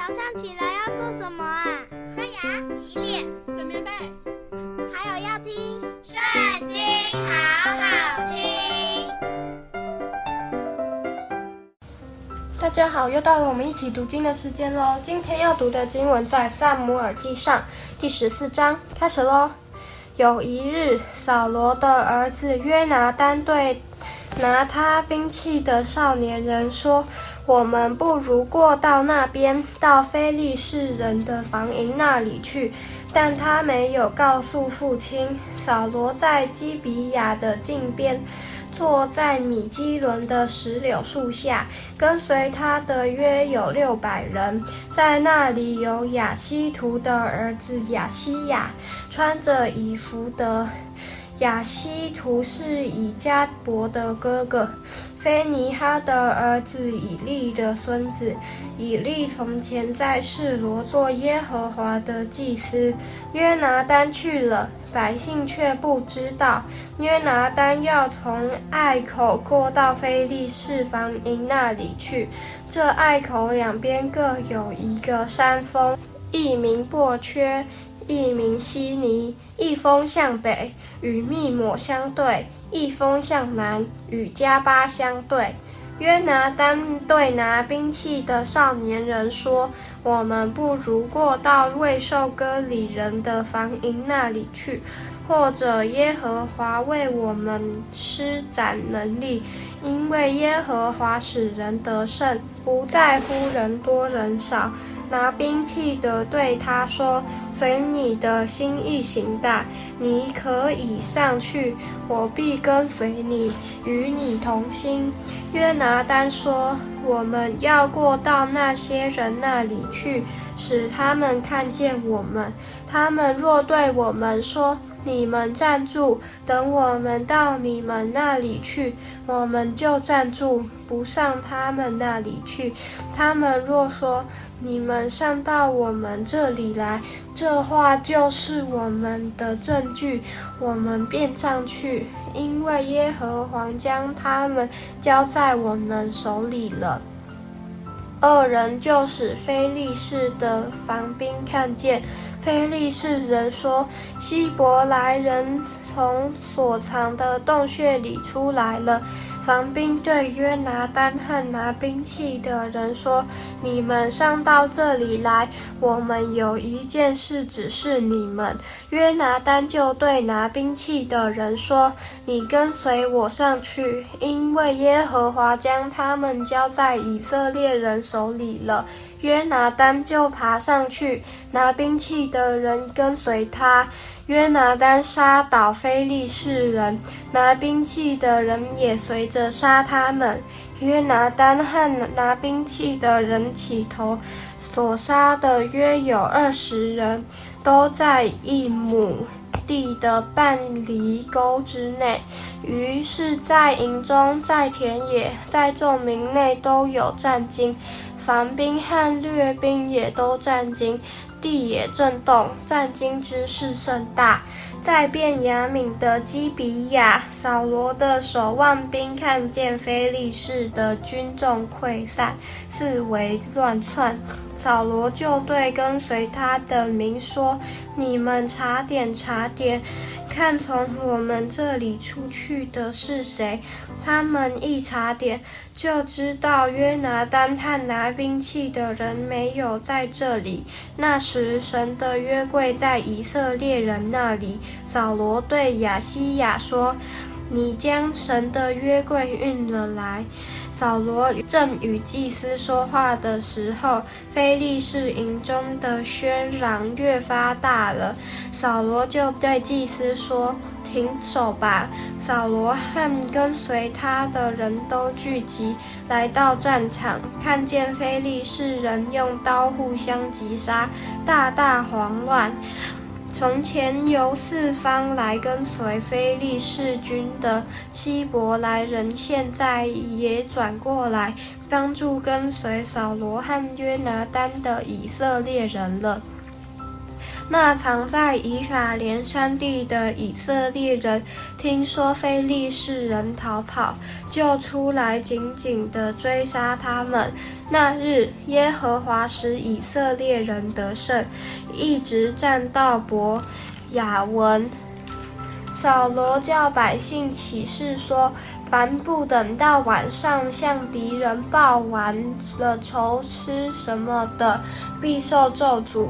早上起来要做什么啊？刷牙、洗脸、整棉被，还有要听《圣经》，好好听。大家好，又到了我们一起读经的时间喽。今天要读的经文在《撒母耳记上》第十四章，开始喽。有一日，扫罗的儿子约拿单对拿他兵器的少年人说：“我们不如过到那边，到非利士人的防营那里去。”但他没有告诉父亲。扫罗在基比亚的近边，坐在米基伦的石榴树下，跟随他的约有六百人。在那里有亚西图的儿子亚西亚，穿着以弗得。亚希图是以迦伯的哥哥，非尼哈的儿子以利的孙子。以利从前在示罗做耶和华的祭司。约拿单去了，百姓却不知道。约拿单要从隘口过到非利士防营那里去，这隘口两边各有一个山峰，一名伯缺。一名西尼，一峰向北，与密抹相对；一峰向南，与迦巴相对。约拿单对拿兵器的少年人说：“我们不如过到未受割礼人的防营那里去，或者耶和华为我们施展能力，因为耶和华使人得胜，不在乎人多人少。”拿兵器的对他说：“随你的心意行吧，你可以上去，我必跟随你，与你同心。”约拿丹说：“我们要过到那些人那里去，使他们看见我们。他们若对我们说，你们站住，等我们到你们那里去，我们就站住，不上他们那里去。他们若说你们上到我们这里来，这话就是我们的证据，我们便上去，因为耶和华将他们交在我们手里了。二人就使非利士的防兵看见。菲利士人说：“希伯来人从所藏的洞穴里出来了。”防兵对约拿单和拿兵器的人说：“你们上到这里来，我们有一件事指示你们。”约拿单就对拿兵器的人说：“你跟随我上去，因为耶和华将他们交在以色列人手里了。”约拿单就爬上去，拿兵器的人跟随他。约拿单杀倒非利士人，拿兵器的人也随着杀他们。约拿单和拿兵器的人起头，所杀的约有二十人，都在一亩地的半犁沟之内。于是，在营中，在田野，在众民内都有战惊。防兵和掠兵也都战惊，地也震动，战惊之势甚大。在便雅敏的基比亚，扫罗的守望兵看见菲利士的军众溃散，四围乱窜，扫罗就对跟随他的民说：“你们查点查点。”看从我们这里出去的是谁？他们一查点，就知道约拿单和拿兵器的人没有在这里。那时神的约柜在以色列人那里。扫罗对亚希亚说：“你将神的约柜运了来。”扫罗正与祭司说话的时候，非利士营中的喧嚷越发大了。扫罗就对祭司说：“停手吧！”扫罗和跟随他的人都聚集来到战场，看见非利士人用刀互相击杀，大大慌乱。从前由四方来跟随非利士军的希伯来人，现在也转过来帮助跟随扫罗和约拿丹的以色列人了。那藏在以法莲山地的以色列人，听说非利士人逃跑，就出来紧紧地追杀他们。那日，耶和华使以色列人得胜，一直战到伯雅文。扫罗叫百姓起誓说：凡不等到晚上向敌人报完了仇吃什么的，必受咒诅。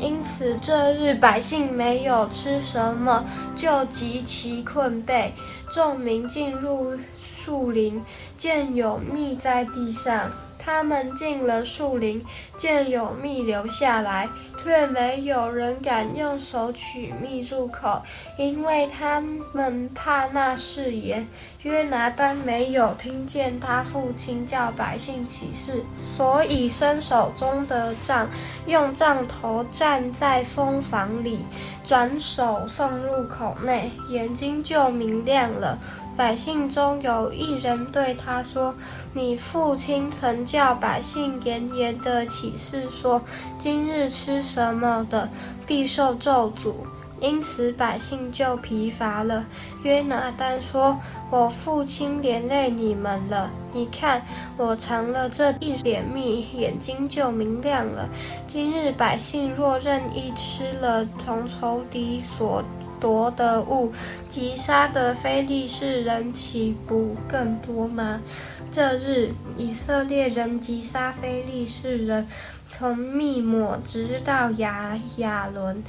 因此，这日百姓没有吃什么，就极其困惫。众民进入树林，见有蜜在地上，他们进了树林，见有蜜流下来，却没有人敢用手取蜜入口，因为他们怕那誓言。约拿单没有听见他父亲叫百姓起誓，所以伸手中的杖，用杖头蘸在蜂房里，转手送入口内，眼睛就明亮了。百姓中有一人对他说：“你父亲曾叫百姓严严的起誓说，今日吃什么的，必受咒诅。”因此，百姓就疲乏了。约拿单说：“我父亲连累你们了。你看，我尝了这一点蜜，眼睛就明亮了。今日百姓若任意吃了从仇敌所夺的物，击杀的非利士人岂不更多吗？这日，以色列人击杀非利士人，从密抹直到亚雅伦。”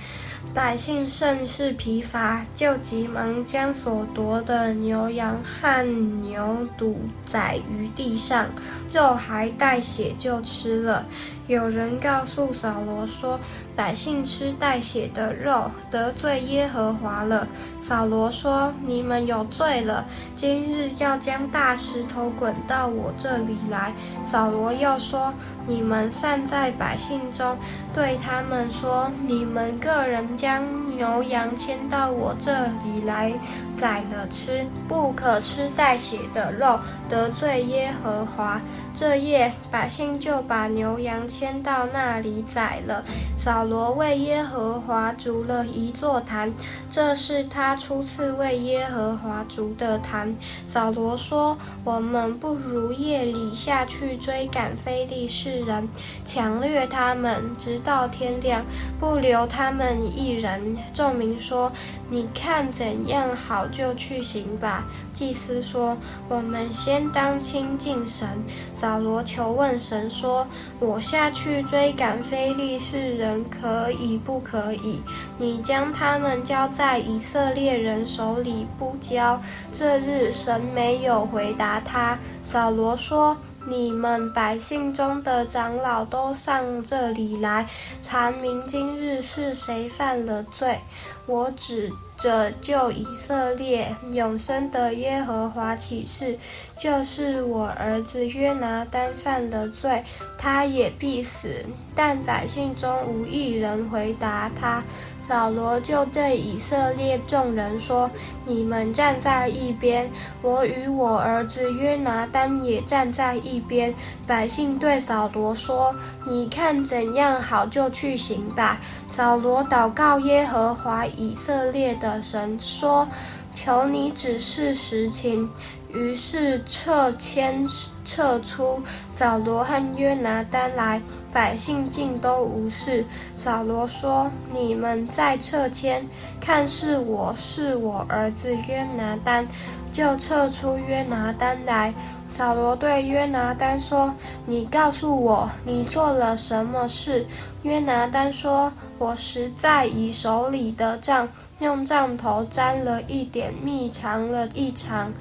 百姓甚是疲乏，就急忙将所夺的牛羊和牛犊宰于地上，肉还带血就吃了。有人告诉扫罗说：“百姓吃带血的肉，得罪耶和华了。”扫罗说：“你们有罪了，今日要将大石头滚到我这里来。”扫罗又说：“你们散在百姓中，对他们说：你们个人。”将牛羊牵到我这里来宰了吃，不可吃带血的肉，得罪耶和华。这夜百姓就把牛羊牵到那里宰了。扫罗为耶和华筑了一座坛，这是他初次为耶和华筑的坛。扫罗说：“我们不如夜里下去追赶非利士人，抢掠他们，直到天亮，不留他们一。”人众民说：“你看怎样好，就去行吧。”祭司说：“我们先当亲近神。”扫罗求问神说：“我下去追赶非利士人，可以不可以？你将他们交在以色列人手里，不交？”这日神没有回答他。扫罗说。你们百姓中的长老都上这里来，查明今日是谁犯了罪。我只者救以色列永生的耶和华起誓，就是我儿子约拿单犯了罪，他也必死。但百姓中无一人回答他。扫罗就对以色列众人说：“你们站在一边，我与我儿子约拿单也站在一边。”百姓对扫罗说：“你看怎样好，就去行吧。”扫罗祷告耶和华以色列的神说：“求你指示实情。”于是撤迁撤出，扫罗和约拿单来，百姓尽都无事。扫罗说：“你们再撤迁，看是我是我儿子约拿单，就撤出约拿单来。”扫罗对约拿单说：“你告诉我，你做了什么事？”约拿单说：“我实在以手里的杖，用杖头沾了一点蜜，尝了一尝。”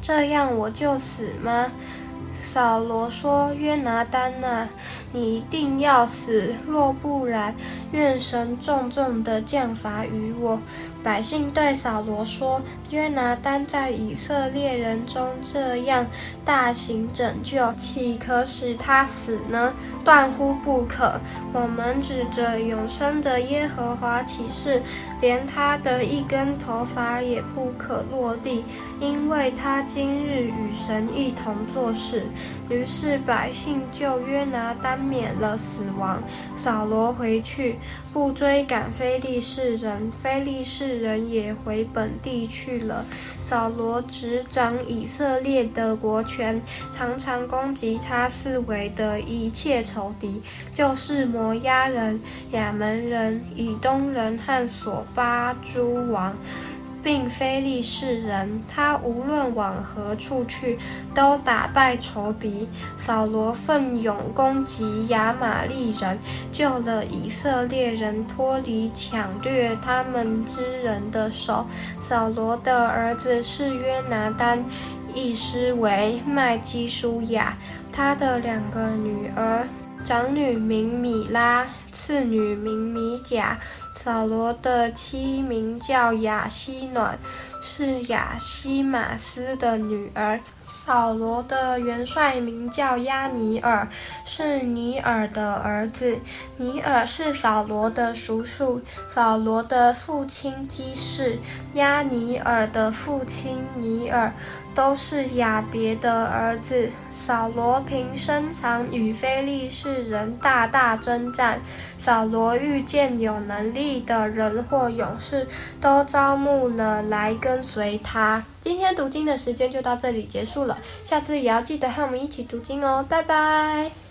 这样我就死吗？扫罗说：“约拿丹呐，你一定要死，若不然，愿神重重的降罚于我。”百姓对扫罗说：“约拿单在以色列人中这样大行拯救，岂可使他死呢？断乎不可！我们指着永生的耶和华起誓，连他的一根头发也不可落地，因为他今日与神一同做事。”于是百姓就约拿单免了死亡。扫罗回去，不追赶非利士人，非利士人也回本地去了。扫罗执掌以色列的国权，常常攻击他四围的一切仇敌，就是摩押人、亚扪人、以东人和索巴诸王。并非利士人，他无论往何处去，都打败仇敌。扫罗奋勇攻击亚玛力人，救了以色列人脱离抢掠他们之人的手。扫罗的儿子是约拿单，一师为麦基舒亚。他的两个女儿，长女名米拉，次女名米甲。扫罗的妻名叫亚希暖，是亚希玛斯的女儿。扫罗的元帅名叫押尼珥，是尼尔的儿子。尼尔是扫罗的叔叔。扫罗的父亲基士，押尼珥的父亲尼尔，都是雅别的儿子。扫罗平生常与非利士人大大征战。扫罗遇见有能力的人或勇士，都招募了来跟随他。今天读经的时间就到这里结束了，下次也要记得和我们一起读经哦，拜拜。